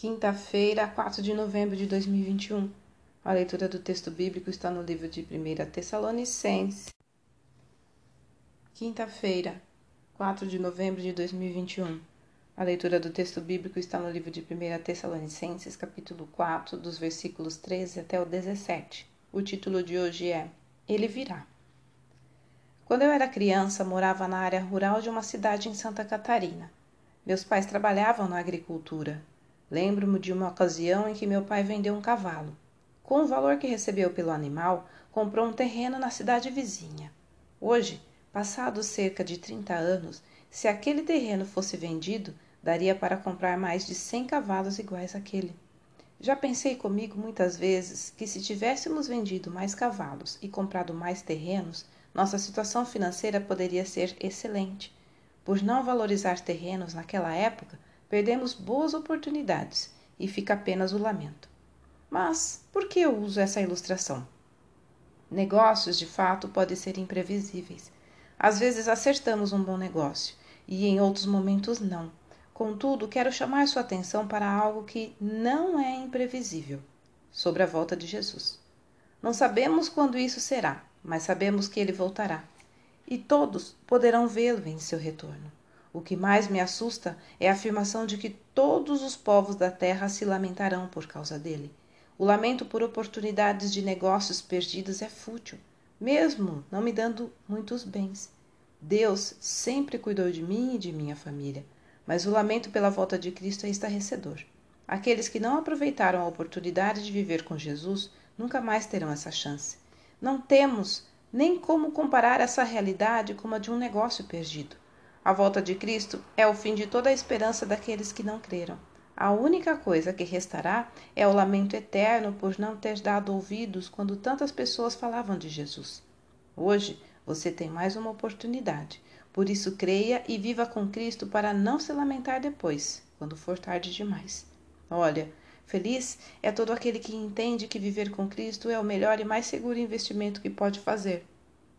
Quinta-feira, 4 de novembro de 2021. A leitura do texto bíblico está no livro de 1 Tessalonicenses. Quinta-feira, 4 de novembro de 2021. A leitura do texto bíblico está no livro de 1 Tessalonicenses, capítulo 4, dos versículos 13 até o 17. O título de hoje é Ele virá. Quando eu era criança, morava na área rural de uma cidade em Santa Catarina. Meus pais trabalhavam na agricultura Lembro-me de uma ocasião em que meu pai vendeu um cavalo. Com o valor que recebeu pelo animal, comprou um terreno na cidade vizinha. Hoje, passados cerca de 30 anos, se aquele terreno fosse vendido, daria para comprar mais de 100 cavalos iguais àquele. Já pensei comigo muitas vezes que se tivéssemos vendido mais cavalos e comprado mais terrenos, nossa situação financeira poderia ser excelente. Por não valorizar terrenos naquela época, Perdemos boas oportunidades e fica apenas o lamento. Mas por que eu uso essa ilustração? Negócios, de fato, podem ser imprevisíveis. Às vezes acertamos um bom negócio e em outros momentos não. Contudo, quero chamar sua atenção para algo que não é imprevisível sobre a volta de Jesus. Não sabemos quando isso será, mas sabemos que ele voltará. E todos poderão vê-lo em seu retorno. O que mais me assusta é a afirmação de que todos os povos da terra se lamentarão por causa dele. O lamento por oportunidades de negócios perdidos é fútil, mesmo não me dando muitos bens. Deus sempre cuidou de mim e de minha família, mas o lamento pela volta de Cristo é estarrecedor. Aqueles que não aproveitaram a oportunidade de viver com Jesus nunca mais terão essa chance. Não temos nem como comparar essa realidade com a de um negócio perdido. A volta de Cristo é o fim de toda a esperança daqueles que não creram. A única coisa que restará é o lamento eterno por não ter dado ouvidos quando tantas pessoas falavam de Jesus. Hoje você tem mais uma oportunidade. Por isso, creia e viva com Cristo para não se lamentar depois, quando for tarde demais. Olha, feliz é todo aquele que entende que viver com Cristo é o melhor e mais seguro investimento que pode fazer.